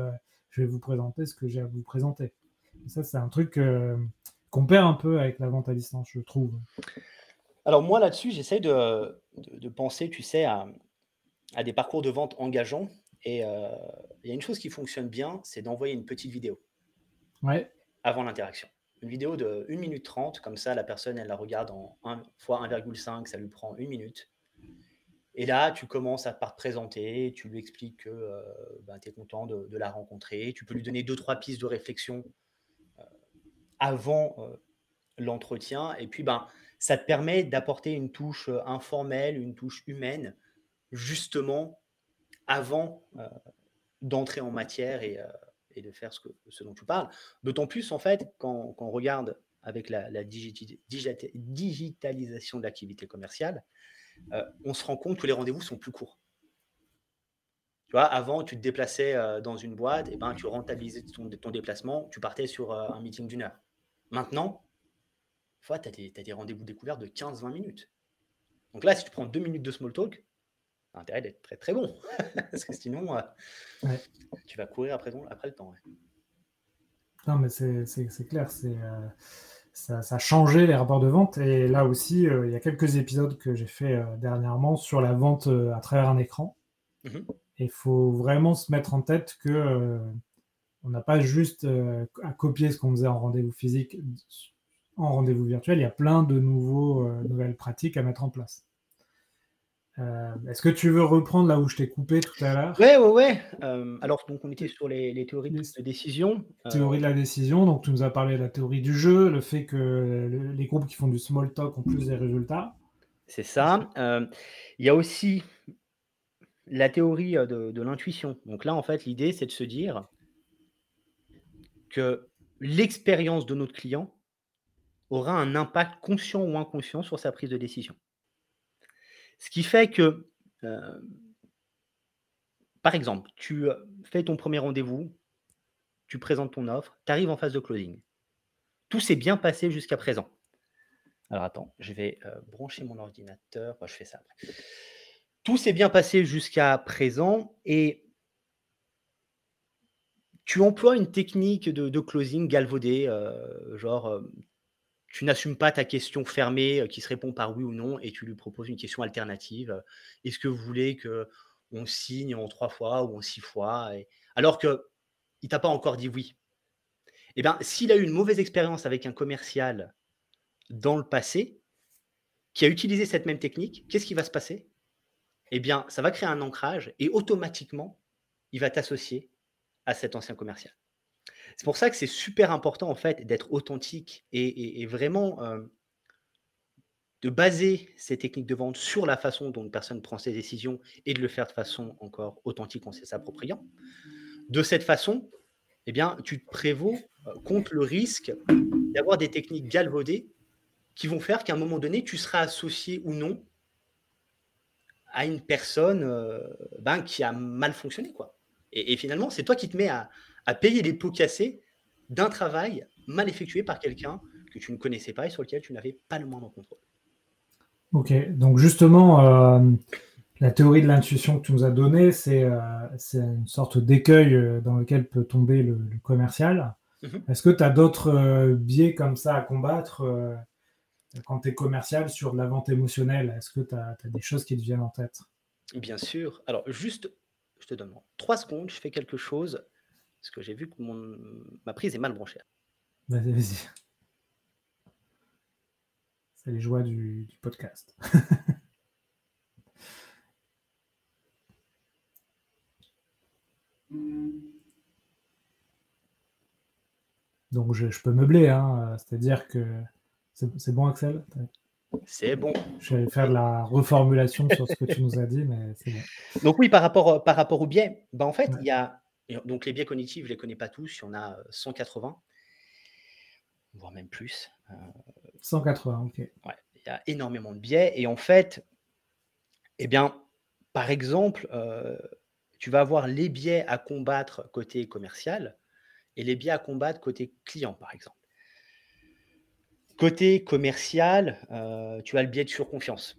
je vais vous présenter ce que j'ai à vous présenter. ça, c'est un truc qu'on perd un peu avec la vente à distance, je trouve. Alors, moi, là-dessus, j'essaie de, de, penser, tu sais, à, à des parcours de vente engageants et il y a une chose qui fonctionne bien, c'est d'envoyer une petite vidéo ouais. avant l'interaction. Une vidéo de 1 minute 30, comme ça la personne elle la regarde en 1 fois 1,5, ça lui prend une minute. Et là, tu commences à te présenter, tu lui expliques que euh, ben, tu es content de, la rencontrer, tu peux lui donner deux, trois pistes de réflexion euh, avant l'entretien, et puis ben, ça te permet d'apporter une touche informelle, une touche humaine, justement avant euh, d'entrer en matière et, euh, et, de faire ce, que, ce dont tu parles. D'autant plus, en fait, quand, on regarde avec la, digitalisation de l'activité commerciale, euh, on se rend compte que les rendez-vous sont plus courts. Tu vois, avant, tu te déplaçais dans une boîte, et ben, tu rentabilisais ton, déplacement, tu partais sur un meeting d'une heure. Maintenant, tu as des, des rendez-vous découverts de 15-20 minutes. Donc là, si tu prends deux minutes de small talk, intérêt d'être très très bon. [laughs] Parce que sinon, euh, tu vas courir après, après le temps. Non, mais c'est clair. C'est. Euh, ça, a changé les rapports de vente. Et là aussi, euh, il y a quelques épisodes que j'ai fait dernièrement sur la vente à travers un écran. Mhm. il faut vraiment se mettre en tête que on n'a pas juste à copier ce qu'on faisait en rendez-vous physique en rendez-vous virtuel. Il y a plein de nouveaux, nouvelles pratiques à mettre en place. Euh, est-ce que tu veux reprendre là où je t'ai coupé tout à l'heure? Ouais, ouais, ouais. Euh, alors, donc, on était sur les, théories de décision. Euh, théorie de la décision. Donc, tu nous as parlé de la théorie du jeu, le fait que les groupes qui font du small talk ont plus de résultats. C'est ça. Il y a aussi la théorie de, de l'intuition. Donc là, en fait, l'idée, c'est de se dire que l'expérience de notre client aura un impact conscient ou inconscient sur sa prise de décision. Ce qui fait que, euh, par exemple, tu euh, fais ton premier rendez-vous, tu présentes ton offre, tu arrives en phase de closing. Tout s'est bien passé jusqu'à présent. Alors attends, je vais euh, brancher mon ordinateur. je fais ça. Tout s'est bien passé jusqu'à présent et tu emploies une technique de, closing galvaudée, genre tu n'assumes pas ta question fermée euh, qui se répond par oui ou non et tu lui proposes une question alternative. Euh, est-ce que vous voulez que on signe en trois fois ou en six fois Alors que il t'a pas encore dit oui. Eh bien, s'il a eu une mauvaise expérience avec un commercial dans le passé, qui a utilisé cette même technique, qu'est-ce qui va se passer? Eh bien, ça va créer un ancrage et automatiquement, il va t'associer à cet ancien commercial. C'est pour ça que c'est super important en fait d'être authentique et, vraiment euh, de baser ces techniques de vente sur la façon dont une personne prend ses décisions et de le faire de façon encore authentique en s'appropriant. De cette façon, eh bien, tu te prévaux euh, contre le risque d'avoir des techniques galvaudées qui vont faire qu'à un moment donné, tu seras associé ou non à une personne euh, ben, qui a mal fonctionné. Quoi. et finalement, c'est toi qui te mets à, à payer les pots cassés d'un travail mal effectué par quelqu'un que tu ne connaissais pas et sur lequel tu n'avais pas le moindre contrôle. Ok, donc justement, euh, la théorie de l'intuition que tu nous as donnée, c'est euh, une sorte d'écueil euh, dans lequel peut tomber le, commercial. Mhm. Est-ce que tu as d'autres biais comme ça à combattre quand tu es commercial sur de la vente émotionnelle? Est-ce que tu as, as, des choses qui te viennent en tête? Bien sûr. Alors, juste, je te donne trois secondes, je fais quelque chose parce que j'ai vu que mon, ma prise est mal branchée. Vas-y, vas-y. C'est les joies du, podcast. [laughs] Donc je, peux meubler, hein, c'est-à-dire que c'est bon Axel? C'est bon. Je vais faire de la reformulation sur ce que tu nous as dit, mais c'est bon. Donc oui, par rapport, par rapport au biais, bah en fait, il y a donc les biais cognitifs, je ne les connais pas tous, il y en a 180, voire même plus. 180, ok. Ouais, il y a énormément de biais. Et en fait, eh bien, par exemple, tu vas avoir les biais à combattre côté commercial et les biais à combattre côté client, par exemple. Côté commercial, tu as le biais de surconfiance,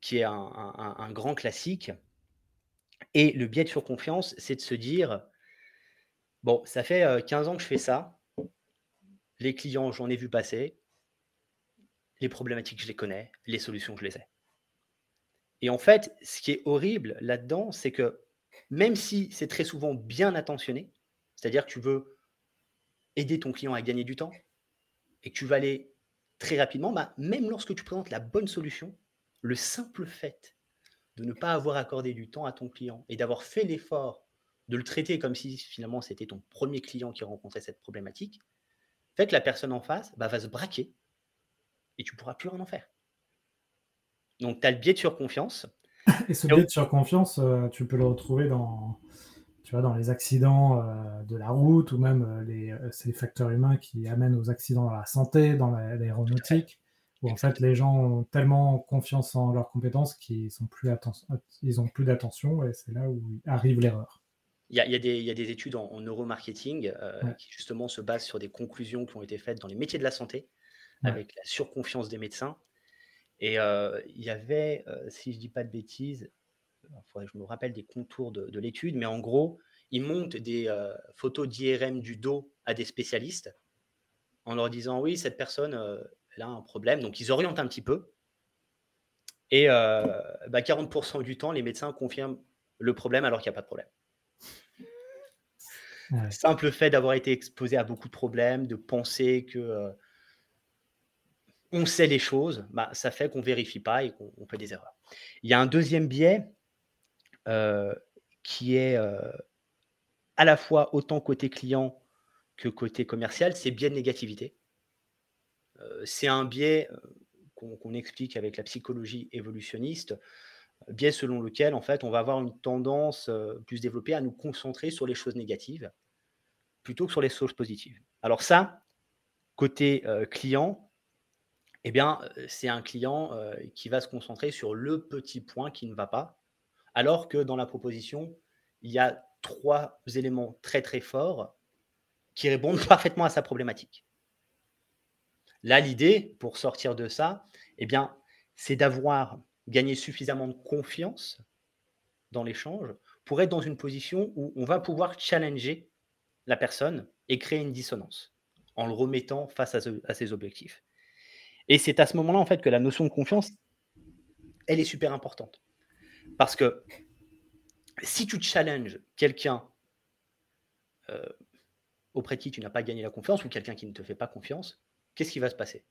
qui est un grand classique et le biais de surconfiance, c'est de se dire, bon, ça fait 15 ans que je fais ça, les clients, j'en ai vu passer, les problématiques, je les connais, les solutions, je les ai. Et en fait, ce qui est horrible là-dedans, c'est que même si c'est très souvent bien intentionné, c'est-à-dire que tu veux aider ton client à gagner du temps et que tu vas aller très rapidement, bah, même lorsque tu présentes la bonne solution, le simple fait de ne pas avoir accordé du temps à ton client et d'avoir fait l'effort de le traiter comme si finalement c'était ton premier client qui rencontrait cette problématique, fait que la personne en face bah, va se braquer et tu pourras plus rien en faire. Donc tu as le biais de surconfiance. [laughs] Et ce biais de surconfiance, euh, tu peux le retrouver dans, tu vois, dans les accidents euh, de la route ou même euh, les, les, facteurs humains qui amènent aux accidents dans la santé, dans l'aéronautique où en fait les gens ont tellement confiance en leurs compétences qu'ils sont plus ils ont plus d'attention et c'est là où arrive l'erreur. Il y, a, des, études en, neuromarketing euh, qui justement se basent sur des conclusions qui ont été faites dans les métiers de la santé. avec la surconfiance des médecins. Et il y avait, si je ne dis pas de bêtises, il faudrait que je me rappelle des contours de, l'étude, mais en gros, ils montent des photos d'IRM du dos à des spécialistes en leur disant oui, cette personne, elle a un problème. Donc, ils orientent un petit peu. Et 40% bah, du temps, les médecins confirment le problème alors qu'il n'y a pas de problème. Simple fait d'avoir été exposé à beaucoup de problèmes, de penser que on sait les choses, bah, ça fait qu'on vérifie pas et qu'on fait des erreurs. Il y a un deuxième biais qui est à la fois autant côté client que côté commercial, c'est biais de négativité. C'est un biais qu'on explique avec la psychologie évolutionniste, biais selon lequel en fait on va avoir une tendance plus développée à nous concentrer sur les choses négatives plutôt que sur les choses positives. Alors ça, côté client, eh bien, c'est un client qui va se concentrer sur le petit point qui ne va pas, alors que dans la proposition, il y a trois éléments très très forts qui répondent [laughs] parfaitement à sa problématique. Là, l'idée pour sortir de ça, eh bien, c'est d'avoir gagné suffisamment de confiance dans l'échange pour être dans une position où on va pouvoir challenger la personne et créer une dissonance en le remettant face à, ses objectifs. Et c'est à ce moment-là, en fait, que la notion de confiance, elle est super importante. Parce que si tu challenges quelqu'un euh, auprès de qui tu n'as pas gagné la confiance ou quelqu'un qui ne te fait pas confiance, qu'est-ce qui va se passer?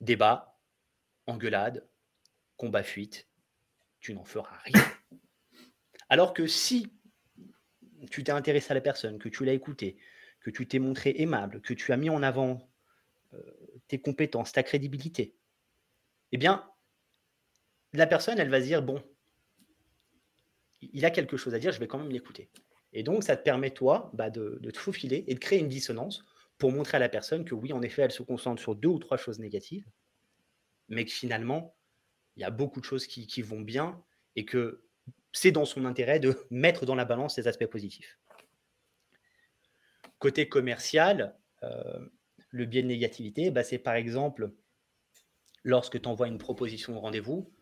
Débat, engueulade, combat fuite, tu n'en feras rien. [laughs] Alors que si tu t'es intéressé à la personne, que tu l'as écouté, que tu t'es montré aimable, que tu as mis en avant euh, tes compétences, ta crédibilité, eh bien, la personne, elle va se dire, bon, il a quelque chose à dire, je vais quand même l'écouter. Et donc, ça te permet, toi, bah, de, te faufiler et de créer une dissonance pour montrer à la personne que oui, en effet, elle se concentre sur deux ou trois choses négatives, mais que finalement, il y a beaucoup de choses qui, qui vont bien et que c'est dans son intérêt de [laughs] mettre dans la balance les aspects positifs. Côté commercial, euh, le biais de négativité, bah, c'est par exemple lorsque tu envoies une proposition de rendez-vous,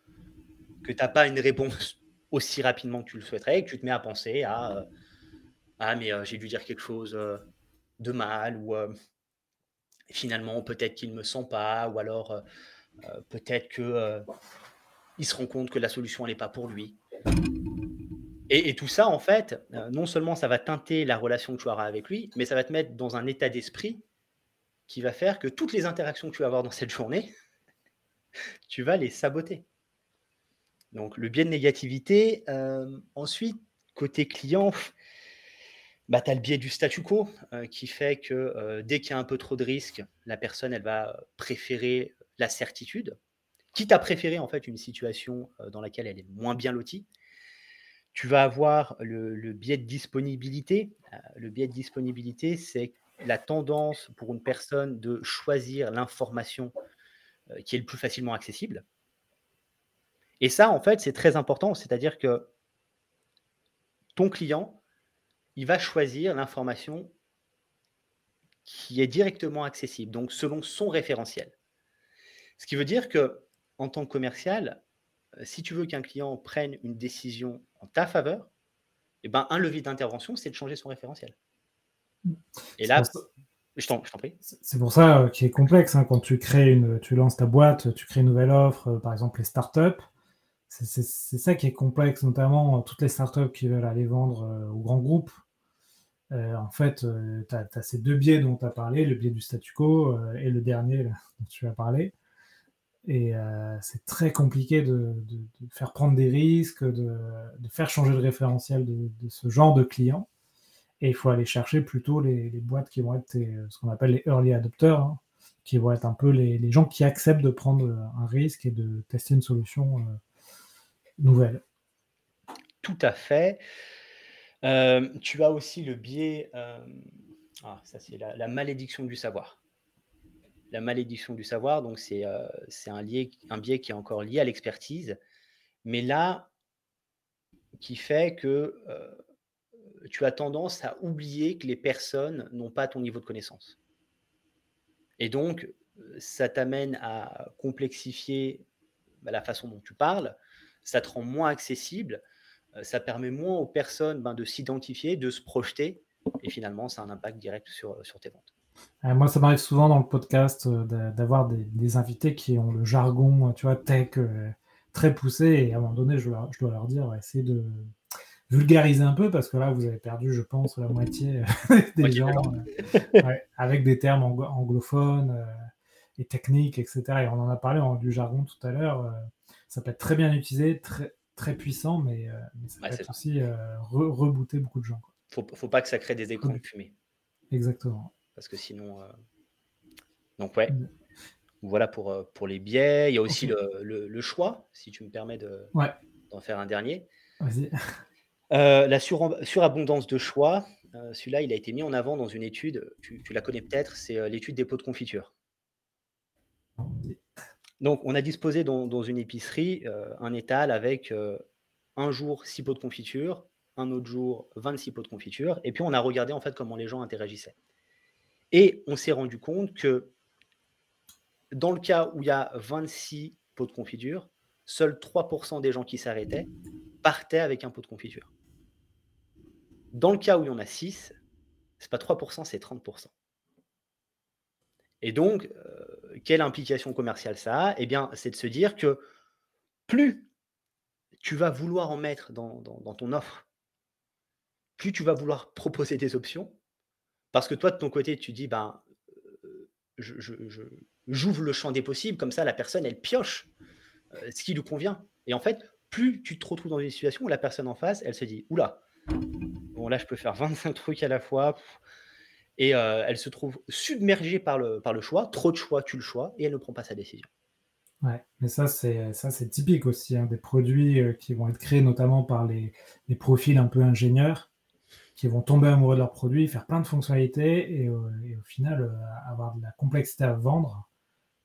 que tu n'as pas une réponse [laughs] aussi rapidement que tu le souhaiterais, que tu te mets à penser à euh, Ah, mais euh, j'ai dû dire quelque chose de mal, ou finalement, peut-être qu'il ne me sent pas, ou alors peut-être qu'il se rend compte que la solution n'est pas pour lui. Et, tout ça, en fait, euh, non seulement ça va teinter la relation que tu auras avec lui, mais ça va te mettre dans un état d'esprit qui va faire que toutes les interactions que tu vas avoir dans cette journée, [laughs] tu vas les saboter. Donc le biais de négativité. Euh, ensuite, côté client, bah, tu as le biais du statu quo euh, qui fait que dès qu'il y a un peu trop de risques, la personne, elle va préférer la certitude, quitte à préférer en fait une situation dans laquelle elle est moins bien lotie. Tu vas avoir le, biais de disponibilité. Euh, le biais de disponibilité, c'est la tendance pour une personne de choisir l'information euh, qui est le plus facilement accessible. Et ça, en fait, c'est très important. C'est-à-dire que ton client, il va choisir l'information qui est directement accessible, donc selon son référentiel. Ce qui veut dire que en tant que commercial, euh, si tu veux qu'un client prenne une décision en ta faveur, eh ben, un levier d'intervention, c'est de changer son référentiel. Mmh. Et là, je t'en prie. C'est pour ça euh, qu'il est complexe. Hein, quand tu crées une, tu lances ta boîte, tu crées une nouvelle offre, euh, par exemple les startups. C'est ça qui est complexe, notamment toutes les startups qui veulent aller vendre aux grands groupes. En fait, tu as, ces deux biais dont tu as parlé, le biais du statu quo et le dernier [laughs] dont tu as parlé. Et euh, c'est très compliqué de, faire prendre des risques, de, faire changer le référentiel de, ce genre de clients. Et il faut aller chercher plutôt les, boîtes qui vont être ce qu'on appelle les early adopters, hein, qui vont être un peu les, gens qui acceptent de prendre un risque et de tester une solution euh, nouvelle. Tout à fait. Euh, tu as aussi le biais, ah, ça c'est la malédiction du savoir la malédiction du savoir, donc c'est euh, un, un biais qui est encore lié à l'expertise, mais là, qui fait que euh, tu as tendance à oublier que les personnes n'ont pas ton niveau de connaissance. Et donc, ça t'amène à complexifier bah, la façon dont tu parles, ça te rend moins accessible, ça permet moins aux personnes ben, de s'identifier, de se projeter, et finalement, ça a un impact direct sur, sur tes ventes. moi, ça m'arrive souvent dans le podcast d'avoir des, invités qui ont le jargon, tu vois, tech très poussé, et à un moment donné, je dois, je dois leur dire, essayer de vulgariser un peu, parce que là, vous avez perdu, je pense, la moitié [laughs] des gens avec des termes anglophones et techniques, etc. Et on en a parlé en, du jargon tout à l'heure. ça peut être très bien utilisé, très, très puissant, mais, ça peut être aussi rebooter beaucoup de gens. Faut, faut pas que ça crée des écrans de fumée. Exactement. Parce que sinon. Donc, ouais. Mmh. Voilà pour, pour les biais. Il y a aussi le, le, choix, si tu me permets de, d'en faire un dernier. Vas-y. la surabondance de choix, celui-là, il a été mis en avant dans une étude, tu, tu la connais peut-être, c'est l'étude des pots de confiture. Donc, on a disposé dans, une épicerie un étal avec un jour 6 pots de confiture, un autre jour 26 pots de confiture, et puis on a regardé en fait comment les gens interagissaient. Et on s'est rendu compte que dans le cas où il y a 26 pots de confiture, seuls 3% des gens qui s'arrêtaient partaient avec un pot de confiture. Dans le cas où il y en a 6, c'est pas 3%, c'est 30%. Et donc, euh, quelle implication commerciale ça a? Eh bien, c'est de se dire que plus tu vas vouloir en mettre dans, ton offre, plus tu vas vouloir proposer des options, parce que toi, de ton côté, tu dis, ben, euh, j'ouvre le champ des possibles, comme ça, la personne, elle pioche euh, ce qui lui convient. Et en fait, plus tu te retrouves dans une situation où la personne en face, elle se dit, oula, bon là, je peux faire [laughs] 25 trucs à la fois et elle se trouve submergée par le, par le choix, trop de choix, tu le choix, et elle ne prend pas sa décision. Ouais, mais ça c'est ça c'est typique aussi hein, des produits qui vont être créés notamment par les, les, profils un peu ingénieurs qui vont tomber amoureux de leur produit, faire plein de fonctionnalités et, au final avoir de la complexité à vendre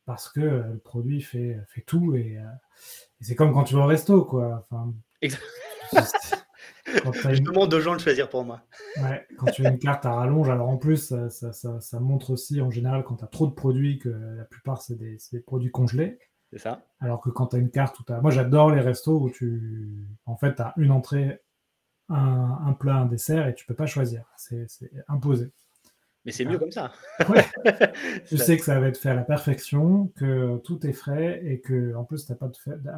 parce que le produit fait, fait tout et, c'est comme quand tu vas au resto quoi. Enfin, je demande aux gens de choisir pour moi. Ouais, quand tu as une carte à rallonge, alors en plus, ça, ça, ça, montre aussi en général quand tu as trop de produits que la plupart c'est des, des, produits congelés. C'est ça. Alors que quand tu as une carte où tu as... Moi j'adore les restos où tu. En fait, tu as une entrée, un, un, plat, un dessert et tu peux pas choisir. C'est imposé. Mais c'est mieux comme ça. Ouais. [laughs] tu sais que ça va être fait à la perfection, que tout est frais et que en plus tu n'as pas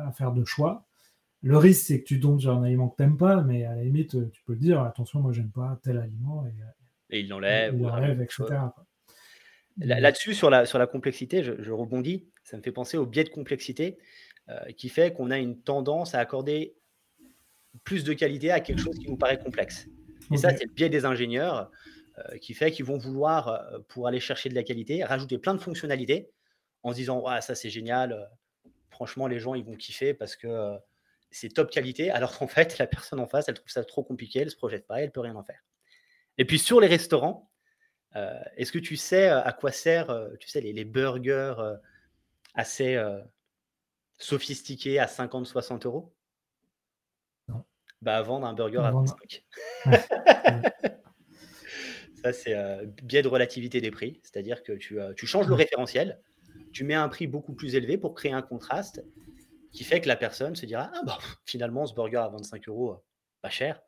à faire de choix. Le risque, c'est que tu tombes sur un aliment que tu n'aimes pas, mais à la limite, tu peux dire attention, moi, j'aime pas tel aliment. Et, il l'enlève. Il l'enlève, etc. Là-dessus, sur la, sur la complexité, je, rebondis. Ça me fait penser au biais de complexité euh, qui fait qu'on a une tendance à accorder plus de qualité à quelque chose qui nous paraît complexe. Et ça, c'est le biais des ingénieurs euh, qui fait qu'ils vont vouloir, euh, pour aller chercher de la qualité, rajouter plein de fonctionnalités en se disant ça, c'est génial. franchement, les gens, ils vont kiffer parce que c'est top qualité, alors qu'en fait, la personne en face, elle trouve ça trop compliqué, elle ne se projette pas, elle ne peut rien en faire. Et puis sur les restaurants, euh, est-ce que tu sais euh, à quoi sert, euh, tu sais, les, burgers assez sophistiqués à 50-60 euros? Non. Bah, vendre un burger à 25. ça, c'est biais de relativité des prix, c'est-à-dire que tu, tu changes le référentiel, tu mets un prix beaucoup plus élevé pour créer un contraste qui fait que la personne se dira Ah, bah, finalement, ce burger à 25 euros, euh, pas cher.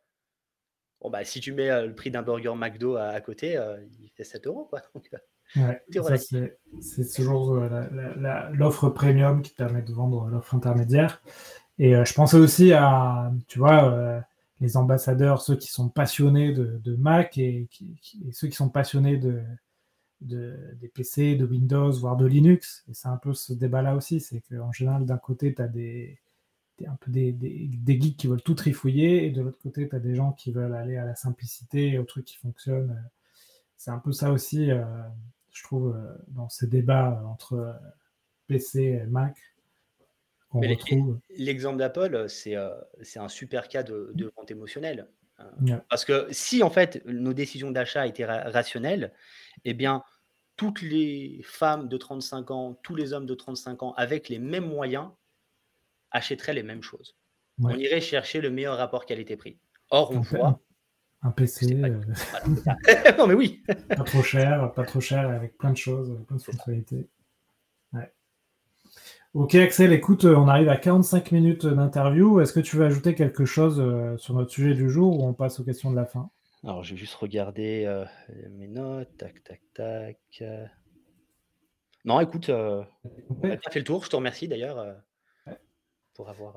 Bon, bah, si tu mets euh, le prix d'un burger McDo à, côté, euh, il fait 7 euros. Quoi. c'est toujours l'offre premium qui permet de vendre l'offre intermédiaire. Et je pensais aussi à, tu vois, les ambassadeurs, ceux qui sont passionnés de, Mac et, et, ceux qui sont passionnés de, des PC, de Windows, voire de Linux. Et c'est un peu ce débat-là aussi, c'est qu'en général, d'un côté, tu as des, un peu des, des, geeks qui veulent tout trifouiller, et de l'autre côté, tu as des gens qui veulent aller à la simplicité et aux trucs qui fonctionnent. C'est un peu ça aussi, euh, je trouve, euh, dans ces débats entre euh, PC et Mac. L'exemple d'Apple, c'est un super cas de, de vente émotionnelle. Parce que si en fait nos décisions d'achat étaient rationnelles, eh bien toutes les femmes de 35 ans, tous les hommes de 35 ans, avec les mêmes moyens, achèteraient les mêmes choses. On irait chercher le meilleur rapport qualité-prix. Or, on voit Un PC. [laughs] [laughs] non, mais oui. pas trop cher, pas trop cher, avec plein de choses, plein de fonctionnalités. Ok Axel, écoute, on arrive à 45 minutes d'interview. Est-ce que tu veux ajouter quelque chose sur notre sujet du jour ou on passe aux questions de la fin? Alors, je vais juste regarder mes notes. Tac, tac, tac. Non, écoute, on a fait le tour. Je te remercie d'ailleurs pour avoir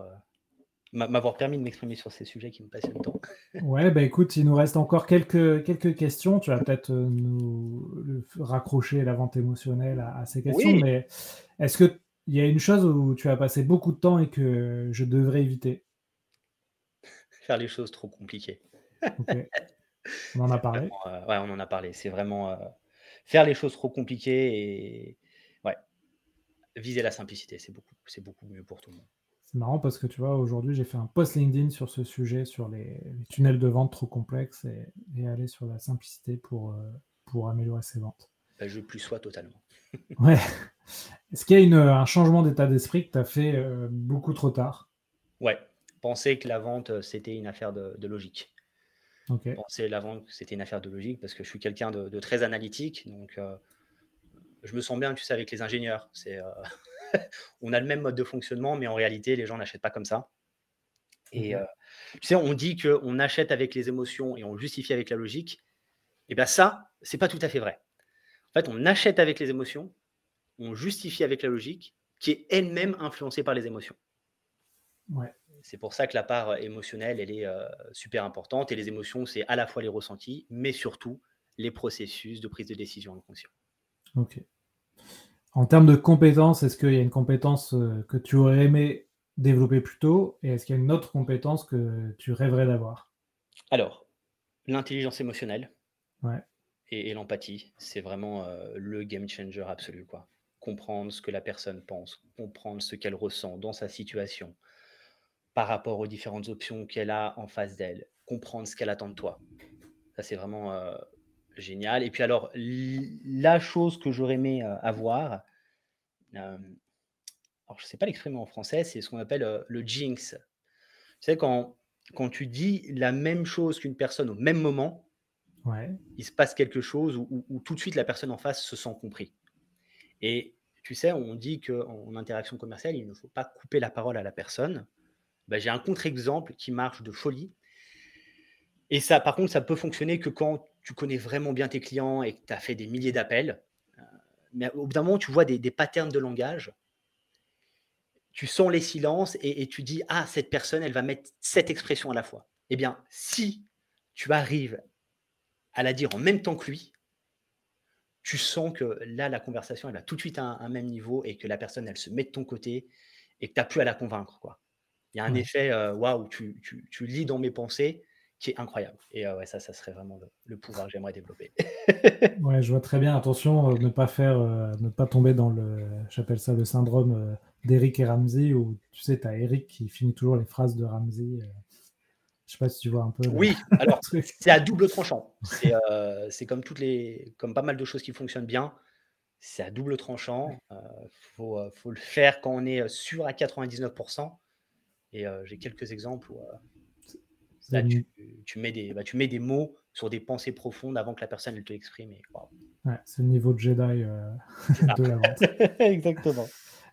m'avoir permis de m'exprimer sur ces sujets qui me passionnent tant. [laughs] ouais, bah écoute, il nous reste encore quelques, quelques questions. Tu vas peut-être nous raccrocher la vente émotionnelle à, ces questions, mais est-ce qu'il y a une chose où tu as passé beaucoup de temps et que je devrais éviter? Faire les choses trop compliquées. [laughs] On en a parlé. ouais, on en a parlé. C'est vraiment faire les choses trop compliquées et viser la simplicité, c'est beaucoup, c'est beaucoup mieux pour tout le monde. C'est marrant parce que tu vois, aujourd'hui, j'ai fait un post LinkedIn sur ce sujet, sur les, tunnels de vente trop complexes et, aller sur la simplicité pour, euh, pour améliorer ses ventes. Bah, je plus sois totalement. [laughs] ouais. Est-ce qu'il y a une, un changement d'état d'esprit que tu as fait euh, beaucoup trop tard? Ouais. Penser que la vente, euh, c'était une affaire de, logique. Penser la vente, c'était une affaire de logique parce que je suis quelqu'un de, très analytique. Donc, je me sens bien, tu sais, avec les ingénieurs. C'est, euh, [laughs] on a le même mode de fonctionnement, mais en réalité, les gens n'achètent pas comme ça. Et mmh euh, tu sais, on dit qu'on achète avec les émotions et on justifie avec la logique. Et bien ça, c'est pas tout à fait vrai. En fait, on achète avec les émotions, on justifie avec la logique, qui est elle-même influencée par les émotions. C'est pour ça que la part émotionnelle, elle est euh, super importante. Et les émotions, c'est à la fois les ressentis, mais surtout les processus de prise de décision inconscient. Ok. En termes de compétences, est-ce qu'il y a une compétence euh, que tu aurais aimé développer plus tôt? Et est-ce qu'il y a une autre compétence que tu rêverais d'avoir? Alors, l'intelligence émotionnelle et, l'empathie, c'est vraiment euh, le game changer absolu. Quoi. Comprendre ce que la personne pense, comprendre ce qu'elle ressent dans sa situation par rapport aux différentes options qu'elle a en face d'elle, comprendre ce qu'elle attend de toi. Ça, c'est vraiment euh, Génial. Et puis alors, la chose que j'aurais aimé avoir, alors je ne sais pas l'exprimer en français, c'est ce qu'on appelle le jinx. Tu sais, quand, quand tu dis la même chose qu'une personne au même moment, il se passe quelque chose où, tout de suite la personne en face se sent compris. Et tu sais, on dit qu'en interaction commerciale, il ne faut pas couper la parole à la personne. Ben, J'ai un contre-exemple qui marche de folie. Et ça, par contre, ça peut fonctionner que quand tu connais vraiment bien tes clients et que tu as fait des milliers d'appels. Euh, mais au bout d'un moment, tu vois des, patterns de langage. Tu sens les silences et, tu dis Ah, cette personne, elle va mettre cette expression à la fois. Eh bien, si tu arrives à la dire en même temps que lui, tu sens que là, la conversation, elle va tout de suite à un, même niveau et que la personne, elle se met de ton côté et que tu n'as plus à la convaincre. Quoi. Il y a un effet, euh, waouh, tu, tu, tu, lis dans mes pensées qui est incroyable. Et ouais, ça, ça serait vraiment le, pouvoir que j'aimerais développer. [laughs] ouais, je vois très bien. Attention, ne pas faire, ne pas tomber dans le, j'appelle ça le syndrome d'Eric et Ramsey, où tu sais, tu as Eric qui finit toujours les phrases de Ramsey. Je sais pas si tu vois un peu. Oui, [laughs] alors c'est à double tranchant. C'est comme toutes les, comme pas mal de choses qui fonctionnent bien. C'est à double tranchant. Il faut, faut, le faire quand on est sûr à 99%. Et j'ai quelques exemples où Là, tu, mets des, bah, tu mets des mots sur des pensées profondes avant que la personne elle te l'exprime. c'est le niveau de Jedi euh, [laughs] de la vente. [laughs] Exactement.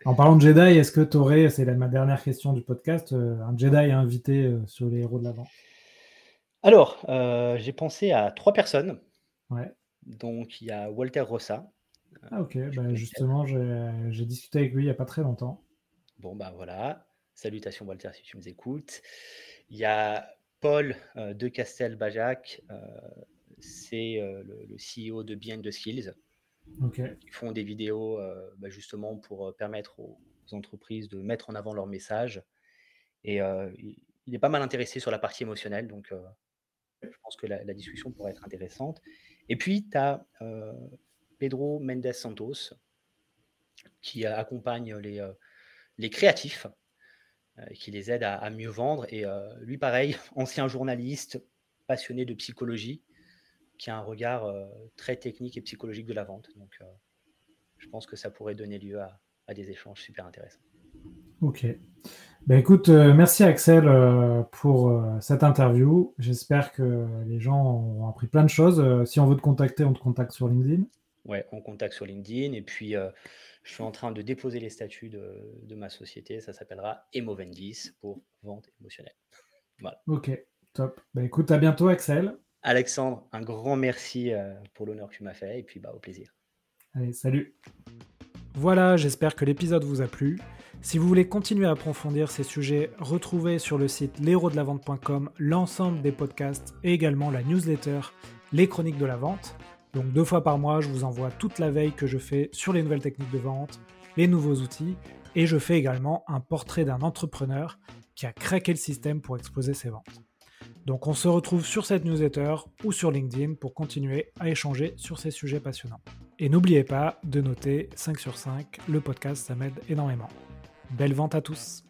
En parlant de Jedi, est-ce que tu aurais, c'est ma dernière question du podcast, euh, un Jedi invité euh, sur les héros de la vente Alors, j'ai pensé à trois personnes. Ouais. Donc, il y a Walter Rossa. Ah, ok. Bah, justement, j'ai discuté avec lui il n'y a pas très longtemps. Bon, bah voilà. Salutations, Walter, si tu nous écoutes. Il y a Paul euh, de Castel-Bajac, euh, c'est euh, le, CEO de Behind the Skills. Ils font des vidéos bah, justement pour permettre aux entreprises de mettre en avant leur message. Et il est pas mal intéressé sur la partie émotionnelle, donc je pense que la, discussion pourrait être intéressante. Et puis, tu as Pedro Mendes Santos, qui accompagne les, les créatifs euh, qui les aide à, mieux vendre. Et euh, lui, pareil, [laughs] ancien journaliste, passionné de psychologie, qui a un regard euh, très technique et psychologique de la vente. Donc, je pense que ça pourrait donner lieu à, des échanges super intéressants. Ok. Ben écoute, euh, merci Axel euh, pour euh, cette interview. J'espère que les gens ont appris plein de choses. si on veut te contacter, on te contacte sur LinkedIn. Ouais, on contacte sur LinkedIn. Et puis, je suis en train de déposer les statuts de, ma société. Ça s'appellera Emovendis pour vente émotionnelle. [laughs] Voilà. Ok, top. Ben écoute, à bientôt Axel. Alexandre, un grand merci pour l'honneur que tu m'as fait. Et puis, bah, au plaisir. Allez, salut. Voilà, j'espère que l'épisode vous a plu. Si vous voulez continuer à approfondir ces sujets, retrouvez sur le site l'ensemble des podcasts et également la newsletter Les Chroniques de la Vente. Donc deux fois par mois, je vous envoie toute la veille que je fais sur les nouvelles techniques de vente, les nouveaux outils, et je fais également un portrait d'un entrepreneur qui a craqué le système pour exploser ses ventes. Donc on se retrouve sur cette newsletter ou sur LinkedIn pour continuer à échanger sur ces sujets passionnants. Et n'oubliez pas de noter 5 sur 5, le podcast ça m'aide énormément. Belle vente à tous